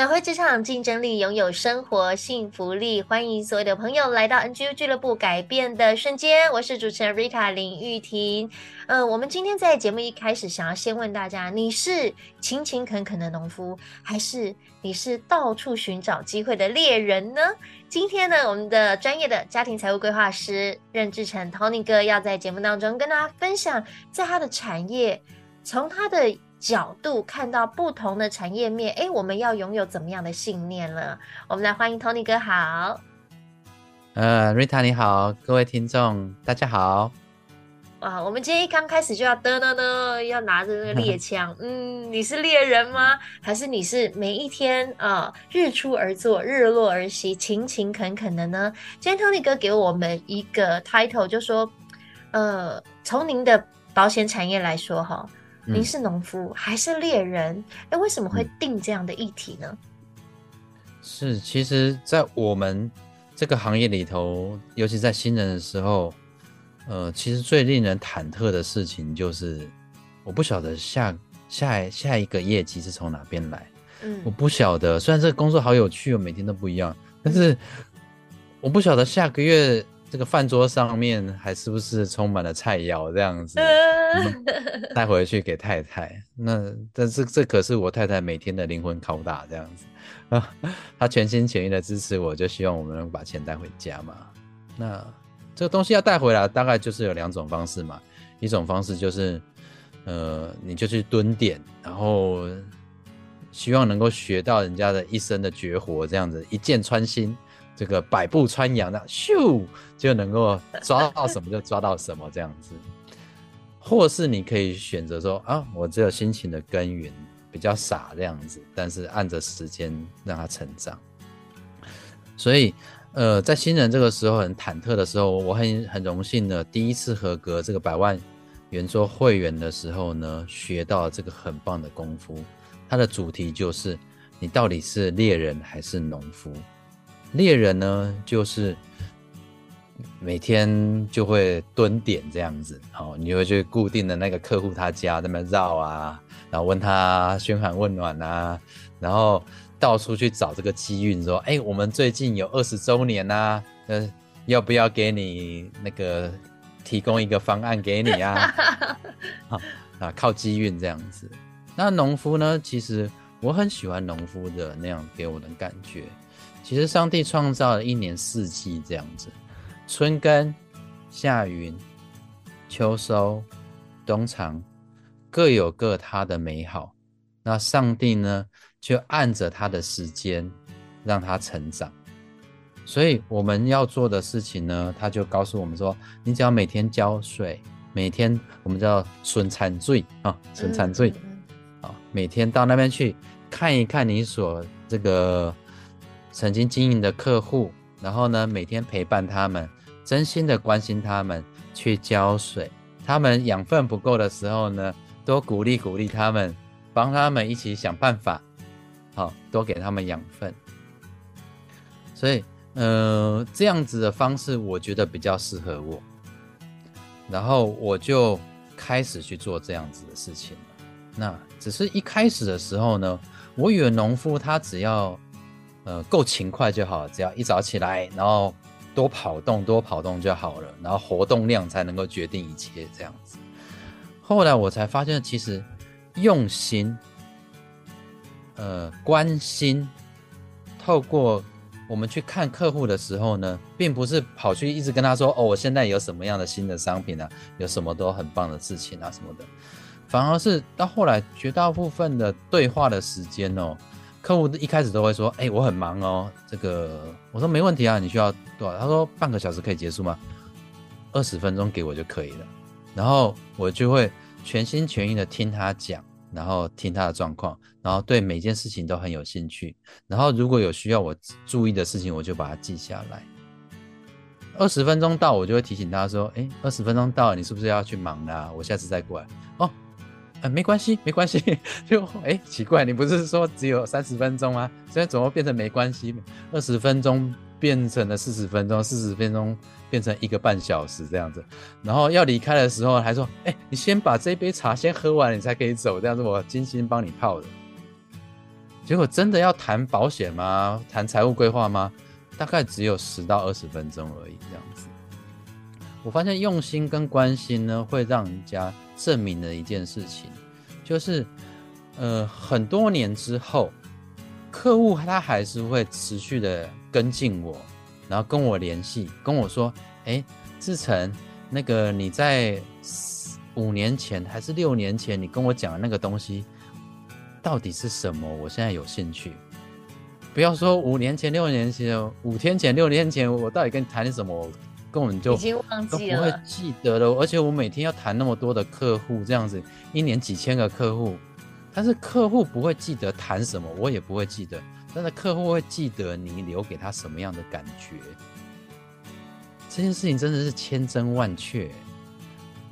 找回职场竞争力，拥有生活幸福力。欢迎所有的朋友来到 NGU 俱乐部，改变的瞬间。我是主持人 Rita 林玉婷。嗯、我们今天在节目一开始，想要先问大家：你是勤勤恳恳的农夫，还是你是到处寻找机会的猎人呢？今天呢，我们的专业的家庭财务规划师任志成 Tony 哥要在节目当中跟大家分享，在他的产业，从他的角度看到不同的产业面，哎，我们要拥有怎么样的信念了？我们来欢迎 Tony 哥好。呃，Rita 你好，各位听众大家好。哇，我们今天一刚开始就要噔噔噔，要拿着那个猎枪。嗯，你是猎人吗？还是你是每一天啊、呃、日出而作，日落而息，勤勤恳恳的呢？今天 Tony 哥给我们一个 title，就说，呃，从您的保险产业来说，哈。您是农夫还是猎人？哎，为什么会定这样的议题呢？是，其实，在我们这个行业里头，尤其在新人的时候，呃，其实最令人忐忑的事情就是，我不晓得下下下一个业绩是从哪边来。嗯，我不晓得，虽然这个工作好有趣哦，每天都不一样，但是我不晓得下个月。这个饭桌上面还是不是充满了菜肴这样子，带回去给太太。那但是这可是我太太每天的灵魂拷打这样子啊，她全心全意的支持我，就希望我们能把钱带回家嘛。那这个东西要带回来，大概就是有两种方式嘛。一种方式就是，呃，你就去蹲点，然后希望能够学到人家的一生的绝活，这样子一箭穿心。这个百步穿杨的咻就能够抓到什么就抓到什么这样子，或是你可以选择说啊，我只有辛勤的耕耘，比较傻这样子，但是按着时间让它成长。所以，呃，在新人这个时候很忐忑的时候，我很很荣幸的第一次合格这个百万圆桌会员的时候呢，学到这个很棒的功夫。它的主题就是你到底是猎人还是农夫？猎人呢，就是每天就会蹲点这样子，哦，你会去固定的那个客户他家那边绕啊，然后问他嘘寒问暖啊，然后到处去找这个机运，说，哎，我们最近有二十周年呐、啊，呃，要不要给你那个提供一个方案给你啊？好啊，靠机运这样子。那农夫呢？其实我很喜欢农夫的那样给我的感觉。其实上帝创造了一年四季这样子，春耕、夏耘、秋收、冬藏，各有各它的美好。那上帝呢，就按着他的时间让它成长。所以我们要做的事情呢，他就告诉我们说：你只要每天浇水，每天我们叫春产罪啊，春产罪啊，每天到那边去看一看你所这个。曾经经营的客户，然后呢，每天陪伴他们，真心的关心他们，去浇水。他们养分不够的时候呢，多鼓励鼓励他们，帮他们一起想办法，好，多给他们养分。所以，呃，这样子的方式，我觉得比较适合我。然后我就开始去做这样子的事情了。那只是一开始的时候呢，我以为农夫他只要呃，够勤快就好，只要一早起来，然后多跑动，多跑动就好了，然后活动量才能够决定一切这样子。后来我才发现，其实用心，呃，关心，透过我们去看客户的时候呢，并不是跑去一直跟他说，哦，我现在有什么样的新的商品啊，有什么都很棒的事情啊什么的，反而是到后来绝大部分的对话的时间哦。客户一开始都会说：“哎、我很忙哦，这个我说没问题啊，你需要多少？他说半个小时可以结束吗？二十分钟给我就可以了。然后我就会全心全意的听他讲，然后听他的状况，然后对每件事情都很有兴趣，然后如果有需要我注意的事情，我就把它记下来。二十分钟到，我就会提醒他说：“哎，二十分钟到了，你是不是要去忙啦？我下次再过来。”哦，呃，没关系，没关系。就哎，奇怪，你不是说只有三十分钟吗？现在怎么变成没关系？二十分钟变成了四十分钟，四十分钟变成一个半小时这样子。然后要离开的时候还说：“哎，你先把这杯茶先喝完，你才可以走。”这样子我精心帮你泡的。结果真的要谈保险吗？谈财务规划吗？大概只有十到二十分钟而已，这样子。我发现用心跟关心呢，会让人家证明了一件事情，就是，呃，很多年之后，客户他还是会持续的跟进我，然后跟我联系，跟我说，哎，志成，那个你在五年前还是六年前，你跟我讲的那个东西，到底是什么？我现在有兴趣。不要说五年前、六年前、五天前、六年前，我到底跟你谈什么，根本就已经忘记了，都不会记得了。而且我每天要谈那么多的客户，这样子一年几千个客户，但是客户不会记得谈什么，我也不会记得，但是客户会记得你留给他什么样的感觉。这件事情真的是千真万确，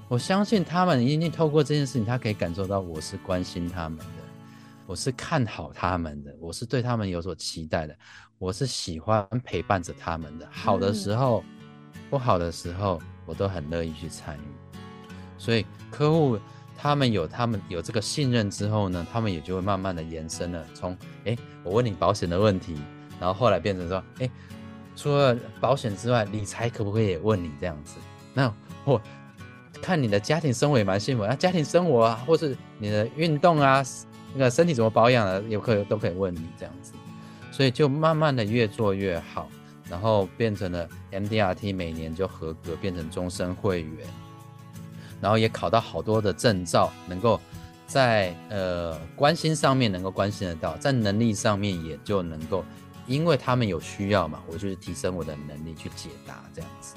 我相信他们一定透过这件事情，他可以感受到我是关心他们的。我是看好他们的，我是对他们有所期待的，我是喜欢陪伴着他们的。好的时候，嗯、不好的时候，我都很乐意去参与。所以客户他们有他们有这个信任之后呢，他们也就会慢慢的延伸了。从哎，我问你保险的问题，然后后来变成说，哎，除了保险之外，理财可不可以也问你这样子？那我看你的家庭生活也蛮幸福，那家庭生活啊，或是你的运动啊。那个身体怎么保养的，有可都可以问你这样子，所以就慢慢的越做越好，然后变成了 MDRT 每年就合格，变成终身会员，然后也考到好多的证照，能够在呃关心上面能够关心得到，在能力上面也就能够，因为他们有需要嘛，我就是提升我的能力去解答这样子，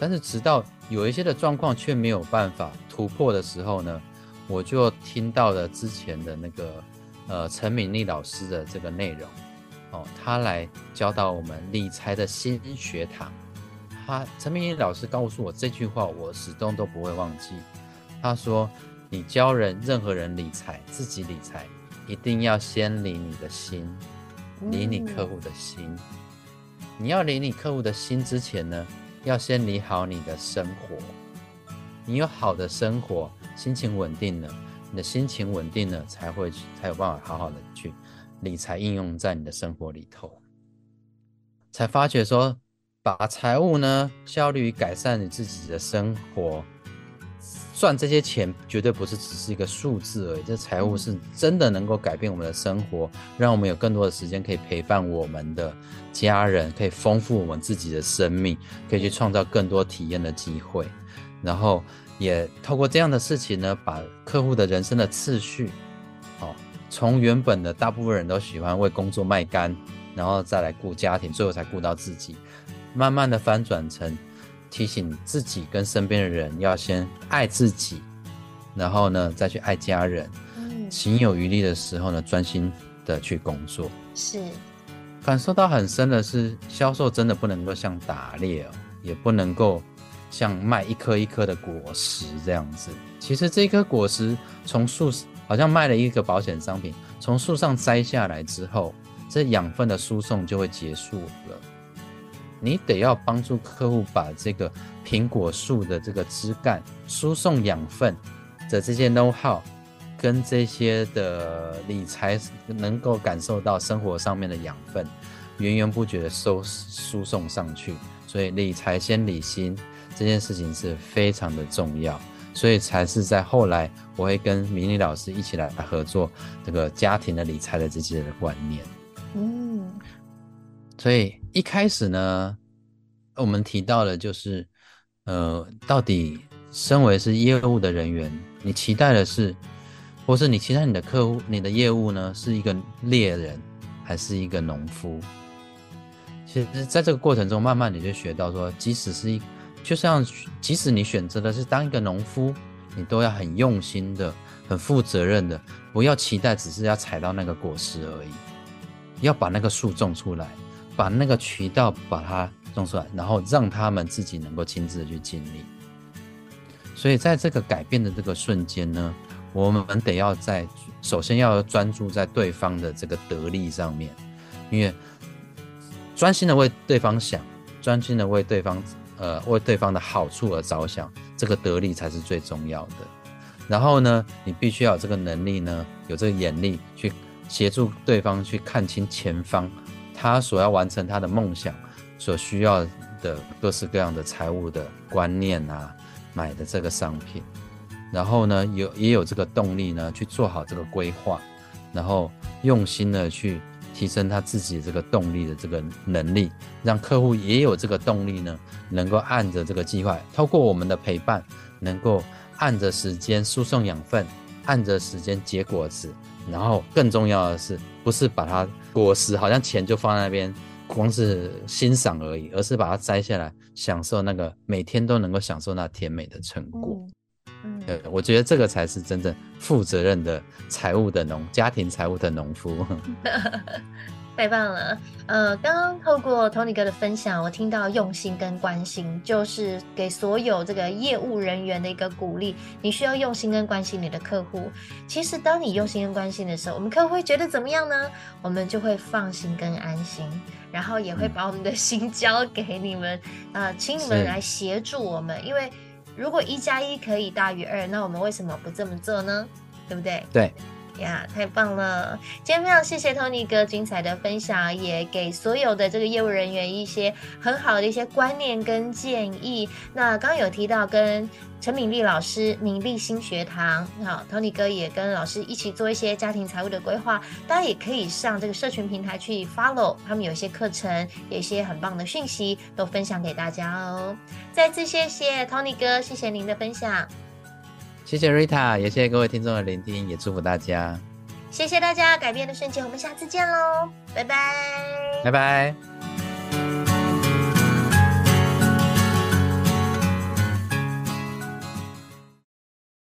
但是直到有一些的状况却没有办法突破的时候呢，我就听到了之前的那个，呃，陈敏丽老师的这个内容，哦，他来教导我们理财的新学堂。他陈明义老师告诉我这句话，我始终都不会忘记。他说：“你教人任何人理财，自己理财，一定要先理你的心，理你客户的心。你要理你客户的心之前呢，要先理好你的生活。你有好的生活。”心情稳定了，你的心情稳定了，才会才有办法好好的去理财应用在你的生活里头，才发觉说，把财务呢效率改善你自己的生活，赚这些钱绝对不是只是一个数字而已，这财务是真的能够改变我们的生活，让我们有更多的时间可以陪伴我们的家人，可以丰富我们自己的生命，可以去创造更多体验的机会，然后。也透过这样的事情呢，把客户的人生的次序，哦，从原本的大部分人都喜欢为工作卖干，然后再来顾家庭，最后才顾到自己，慢慢的翻转成提醒自己跟身边的人要先爱自己，然后呢再去爱家人，嗯，行有余力的时候呢，专心的去工作。是，感受到很深的是，销售真的不能够像打猎哦，也不能够。像卖一颗一颗的果实这样子，其实这颗果实从树好像卖了一个保险商品，从树上摘下来之后，这养分的输送就会结束了。你得要帮助客户把这个苹果树的这个枝干输送养分的这些 know how，跟这些的理财能够感受到生活上面的养分，源源不绝的收输送上去。所以理财先理心。这件事情是非常的重要，所以才是在后来我会跟明理老师一起来合作这个家庭的理财的这些的观念。嗯，所以一开始呢，我们提到的就是，呃，到底身为是业务的人员，你期待的是，或是你期待你的客户、你的业务呢，是一个猎人还是一个农夫？其实在这个过程中，慢慢你就学到说，即使是一就像，即使你选择的是当一个农夫，你都要很用心的、很负责任的，不要期待只是要采到那个果实而已，要把那个树种出来，把那个渠道把它种出来，然后让他们自己能够亲自的去经历。所以在这个改变的这个瞬间呢，我们得要在首先要专注在对方的这个得利上面，因为专心的为对方想，专心的为对方呃为对方的好处而着想，这个得利才是最重要的。然后呢，你必须要有这个能力呢，有这个眼力去协助对方去看清前方，他所要完成他的梦想所需要的各式各样的财务的观念啊。买的这个商品，然后呢，有也有这个动力呢，去做好这个规划，然后用心的去提升他自己这个动力的这个能力，让客户也有这个动力呢，能够按着这个计划，透过我们的陪伴，能够按着时间输送养分，按着时间结果子，然后更重要的是，不是把它果实好像钱就放在那边。光是欣赏而已，而是把它摘下来，享受那个每天都能够享受那甜美的成果。对，我觉得这个才是真正负责任的财务的农家庭财务的农夫。太棒了，呃，刚刚透过 Tony 哥的分享，我听到用心跟关心，就是给所有这个业务人员的一个鼓励。你需要用心跟关心你的客户。其实，当你用心跟关心的时候，我们客户会觉得怎么样呢？我们就会放心跟安心，然后也会把我们的心 交给你们，呃，请你们来协助我们。因为如果一加一可以大于二，那我们为什么不这么做呢？对不对？对。呀，太棒了！今天非常谢谢 Tony 哥精彩的分享，也给所有的这个业务人员一些很好的一些观念跟建议。那刚刚有提到跟陈敏丽老师敏丽新学堂，好，Tony 哥也跟老师一起做一些家庭财务的规划，大家也可以上这个社群平台去 follow，他们有一些课程，有一些很棒的讯息都分享给大家哦。再次谢谢 Tony 哥，谢谢您的分享。谢谢 Rita，也谢谢各位听众的聆听，也祝福大家。谢谢大家，改变的瞬间，我们下次见喽，拜拜，拜拜。